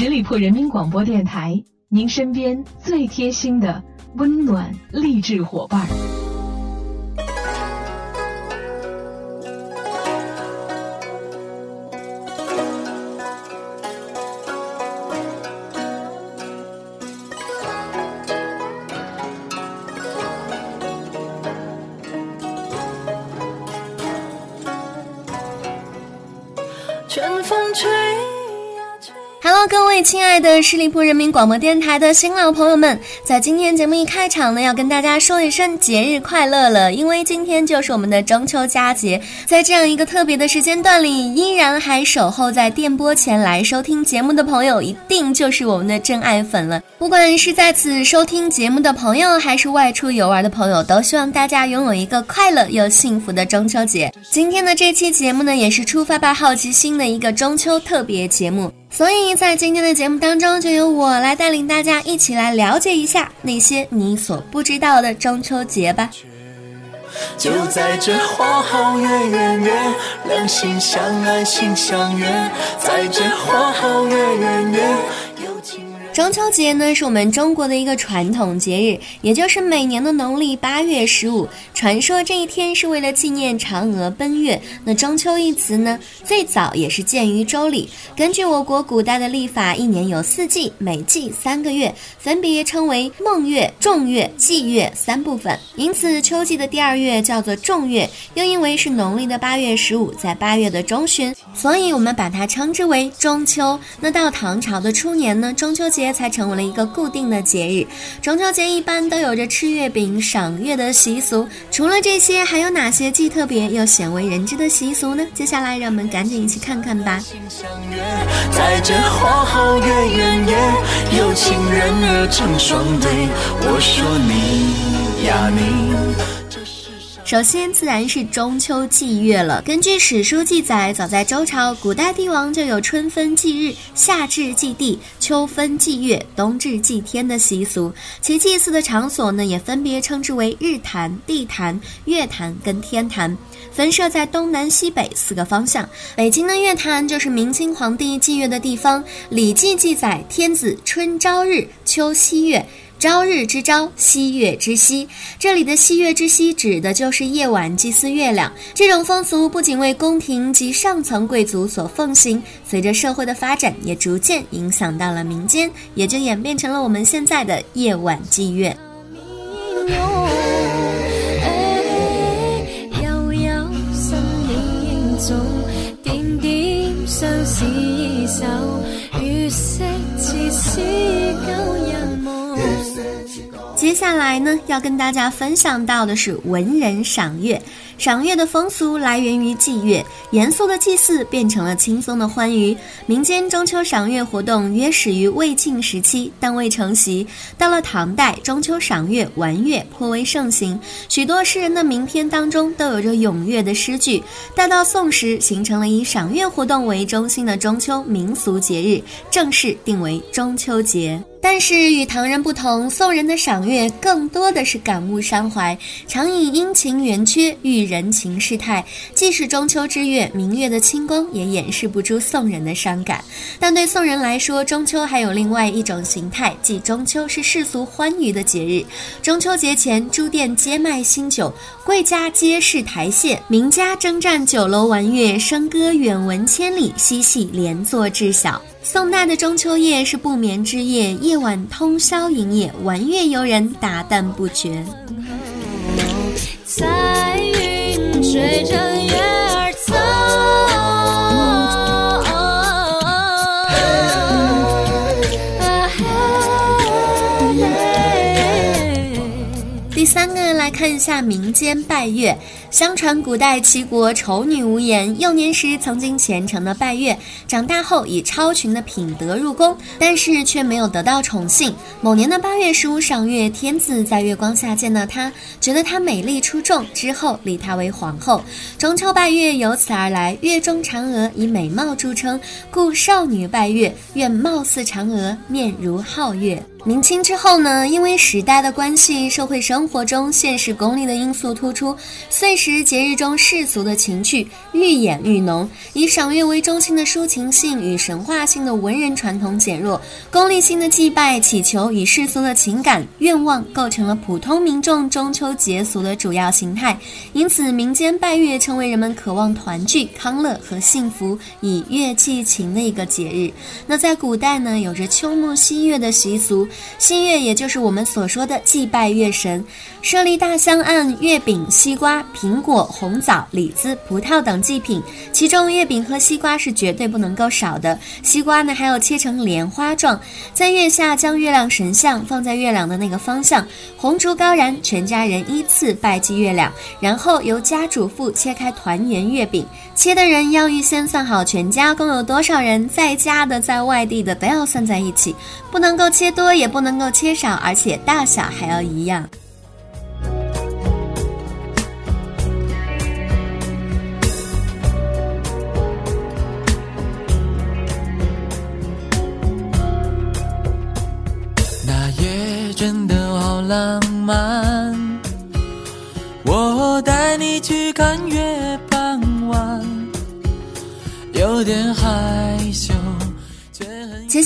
十里铺人民广播电台，您身边最贴心的温暖励志伙伴春风吹儿。各位亲爱的十里铺人民广播电台的新老朋友们，在今天节目一开场呢，要跟大家说一声节日快乐了，因为今天就是我们的中秋佳节。在这样一个特别的时间段里，依然还守候在电波前来收听节目的朋友，一定就是我们的真爱粉了。不管是在此收听节目的朋友，还是外出游玩的朋友，都希望大家拥有一个快乐又幸福的中秋节。今天的这期节目呢，也是出发吧好奇心的一个中秋特别节目。所以在今天的节目当中，就由我来带领大家一起来了解一下那些你所不知道的中秋节吧。就在这花好月圆月，两心相爱心相悦，在这花好月圆月。中秋节呢，是我们中国的一个传统节日，也就是每年的农历八月十五。传说这一天是为了纪念嫦娥奔月。那中秋一词呢，最早也是见于周礼。根据我国古代的历法，一年有四季，每季三个月，分别称为孟月、仲月、季月三部分。因此，秋季的第二月叫做仲月，又因为是农历的八月十五，在八月的中旬，所以我们把它称之为中秋。那到唐朝的初年呢，中秋节。才成为了一个固定的节日。中秋节一般都有着吃月饼、赏月的习俗。除了这些，还有哪些既特别又鲜为人知的习俗呢？接下来，让我们赶紧一起看看吧。在这花好月圆夜，有情人儿成双对。我说你呀你。首先，自然是中秋祭月了。根据史书记载，早在周朝，古代帝王就有春分祭日、夏至祭地、秋分祭月、冬至祭天的习俗。其祭祀的场所呢，也分别称之为日坛、地坛、月坛跟天坛，分设在东南西北四个方向。北京的月坛就是明清皇帝祭月的地方。《礼记》记载，天子春朝日，秋夕月。朝日之朝，夕月之夕。这里的夕月之夕指的就是夜晚祭祀月亮。这种风俗不仅为宫廷及上层贵族所奉行，随着社会的发展，也逐渐影响到了民间，也就演变成了我们现在的夜晚祭月。接下来呢，要跟大家分享到的是文人赏月。赏月的风俗来源于祭月，严肃的祭祀变成了轻松的欢愉。民间中秋赏月活动约始于魏晋时期，但未成习。到了唐代，中秋赏月玩月颇为盛行，许多诗人的名篇当中都有着咏月的诗句。待到宋时，形成了以赏月活动为中心的中秋民俗节日，正式定为中秋节。但是与唐人不同，宋人的赏月更多的是感悟伤怀，常以阴晴圆缺喻人情世态。即使中秋之月，明月的清光也掩饰不住宋人的伤感。但对宋人来说，中秋还有另外一种形态，即中秋是世俗欢愉的节日。中秋节前，诸店皆卖新酒，贵家皆是台榭，名家征战酒楼玩月，笙歌远闻千里，嬉戏连坐至晓。宋代的中秋夜是不眠之夜，夜晚通宵营业，玩月游人达旦不绝。彩云追着月儿走。第三个来看一下民间拜月。相传古代齐国丑女无颜，幼年时曾经虔诚的拜月，长大后以超群的品德入宫，但是却没有得到宠幸。某年的八月十五赏月，天子在月光下见到她，觉得她美丽出众，之后立她为皇后。中秋拜月由此而来，月中嫦娥以美貌著称，故少女拜月愿貌似嫦娥，面如皓月。明清之后呢，因为时代的关系，社会生活中现实功利的因素突出，所以时节日中世俗的情趣愈演愈浓，以赏月为中心的抒情性与神话性的文人传统减弱，功利性的祭拜祈求与世俗的情感愿望构成了普通民众中秋节俗的主要形态，因此民间拜月成为人们渴望团聚、康乐和幸福，以月祭情的一个节日。那在古代呢，有着秋暮夕月的习俗，夕月也就是我们所说的祭拜月神，设立大香案，月饼、西瓜、苹果、红枣、李子、葡萄等祭品，其中月饼和西瓜是绝对不能够少的。西瓜呢，还要切成莲花状，在月下将月亮神像放在月亮的那个方向，红烛高燃，全家人依次拜祭月亮，然后由家主妇切开团圆月饼，切的人要预先算好全家共有多少人，在家的。在外地的都要算在一起，不能够切多，也不能够切少，而且大小还要一样。浪漫，我带你去看月半弯，有点。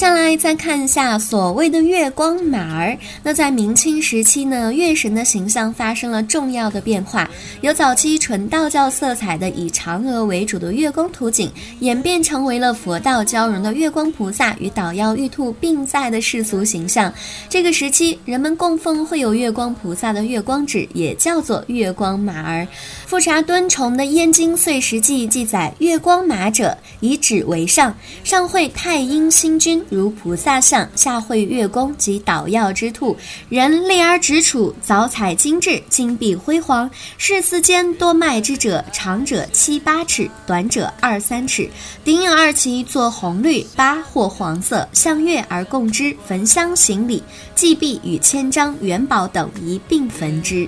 下来再看一下所谓的月光马儿。那在明清时期呢，月神的形象发生了重要的变化，由早期纯道教色彩的以嫦娥为主的月宫图景，演变成为了佛道交融的月光菩萨与捣药玉兔并在的世俗形象。这个时期，人们供奉会有月光菩萨的月光纸，也叫做月光马儿。富察敦崇的《燕京岁时记》记载：月光马者，以纸为上，上绘太阴星君。如菩萨像，下绘月宫及捣药之兔，人立而直处，藻彩精致，金碧辉煌。世四间多卖之者，长者七八尺，短者二三尺。顶有二旗，作红绿八或黄色，向月而供之，焚香行礼，祭币与千张元宝等一并焚之。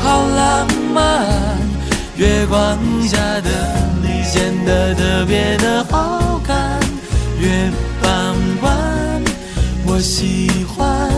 好浪漫，月光下的你显得特别的好看。月傍晚，我喜欢。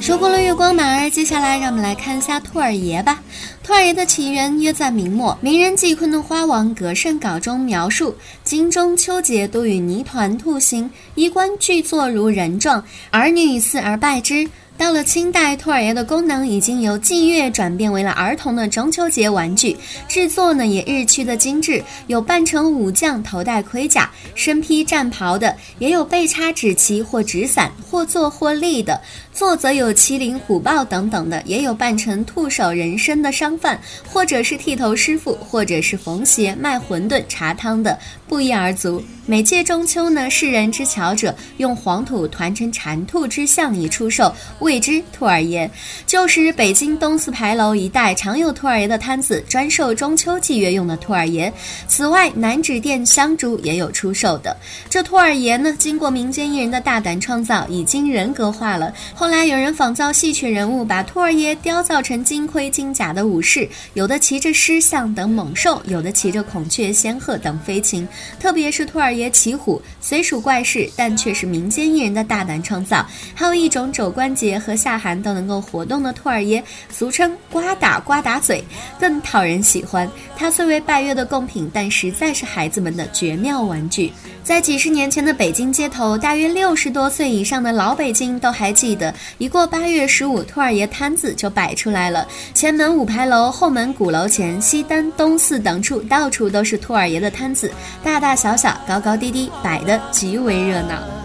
说过了月光马儿，接下来让我们来看一下兔儿爷吧。兔儿爷的起源约在明末，名人季坤的《花王格胜稿》中描述：今中秋节多与泥团兔形，衣冠俱作如人状，儿女似而拜之。到了清代，兔儿爷的功能已经由祭月转变为了儿童的中秋节玩具，制作呢也日趋的精致，有扮成武将、头戴盔甲、身披战袍的，也有被插纸旗或纸伞，或坐或立的。坐则有麒麟、虎豹等等的，也有扮成兔首人身的商贩，或者是剃头师傅，或者是缝鞋、卖馄饨、茶汤的，不一而足。每届中秋呢，世人之巧者用黄土团成蟾兔之像以出售，桂枝兔儿爷。旧时北京东四牌楼一带常有兔儿爷的摊子，专售中秋祭月用的兔儿爷。此外，南纸店香烛也有出售的。这兔儿爷呢，经过民间艺人的大胆创造，已经人格化了。后来有人仿造戏曲人物，把兔儿爷雕造成金盔金甲的武士，有的骑着狮象等猛兽，有的骑着孔雀、仙鹤等飞禽。特别是兔儿爷。骑虎虽属怪事，但却是民间艺人的大胆创造。还有一种肘关节和夏寒都能够活动的兔儿爷，俗称“瓜打瓜打嘴”，更讨人喜欢。它虽为拜月的贡品，但实在是孩子们的绝妙玩具。在几十年前的北京街头，大约六十多岁以上的老北京都还记得，一过八月十五，兔儿爷摊子就摆出来了。前门五牌楼、后门鼓楼前、西单、东四等处，到处都是兔儿爷的摊子，大大小小、高高低低，摆得极为热闹。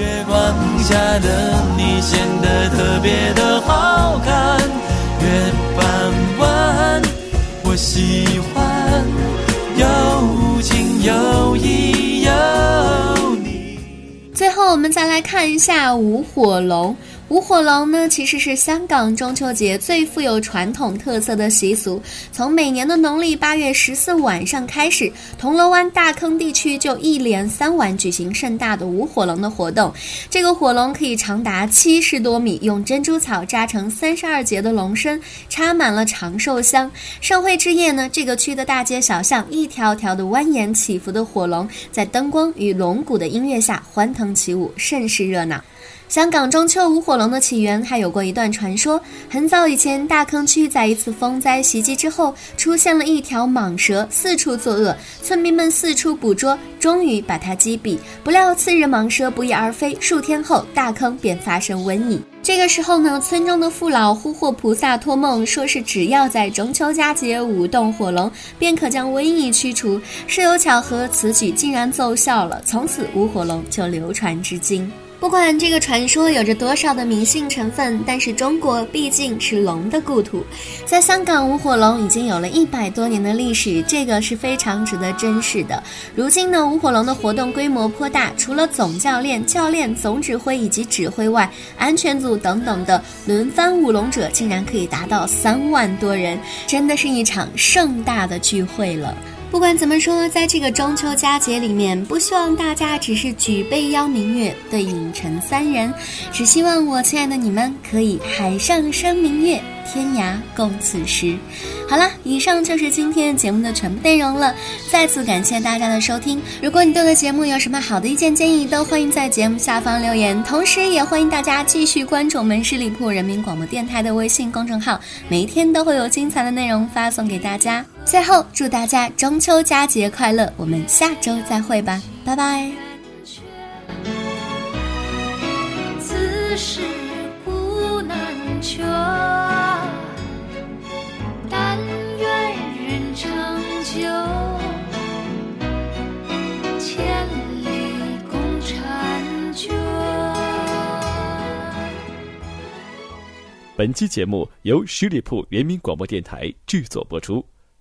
月光下的你显得特别的好看，月半弯，我喜欢有情有义有你。最后，我们再来看一下舞火龙。舞火龙呢，其实是香港中秋节最富有传统特色的习俗。从每年的农历八月十四晚上开始，铜锣湾大坑地区就一连三晚举行盛大的舞火龙的活动。这个火龙可以长达七十多米，用珍珠草扎成三十二节的龙身，插满了长寿香。盛会之夜呢，这个区的大街小巷，一条条的蜿蜒起伏的火龙，在灯光与龙鼓的音乐下欢腾起舞，甚是热闹。香港中秋舞火龙的起源还有过一段传说。很早以前，大坑区在一次风灾袭击之后，出现了一条蟒蛇，四处作恶，村民们四处捕捉，终于把它击毙。不料次日蟒蛇不翼而飞，数天后大坑便发生瘟疫。这个时候呢，村中的父老呼唤菩萨托梦，说是只要在中秋佳节舞动火龙，便可将瘟疫驱除。事有巧合，此举竟然奏效了，从此舞火龙就流传至今。不管这个传说有着多少的迷信成分，但是中国毕竟是龙的故土，在香港舞火龙已经有了一百多年的历史，这个是非常值得珍视的。如今呢，舞火龙的活动规模颇大，除了总教练、教练、总指挥以及指挥外，安全组等等的轮番舞龙者竟然可以达到三万多人，真的是一场盛大的聚会了。不管怎么说，在这个中秋佳节里面，不希望大家只是举杯邀明月，对影成三人，只希望我亲爱的你们可以海上生明月。天涯共此时。好了，以上就是今天节目的全部内容了。再次感谢大家的收听。如果你对我的节目有什么好的意见建议，都欢迎在节目下方留言。同时，也欢迎大家继续关注我们十里铺人民广播电台的微信公众号，每一天都会有精彩的内容发送给大家。最后，祝大家中秋佳节快乐！我们下周再会吧，拜拜。此事古难全。本期节目由十里铺人民广播电台制作播出。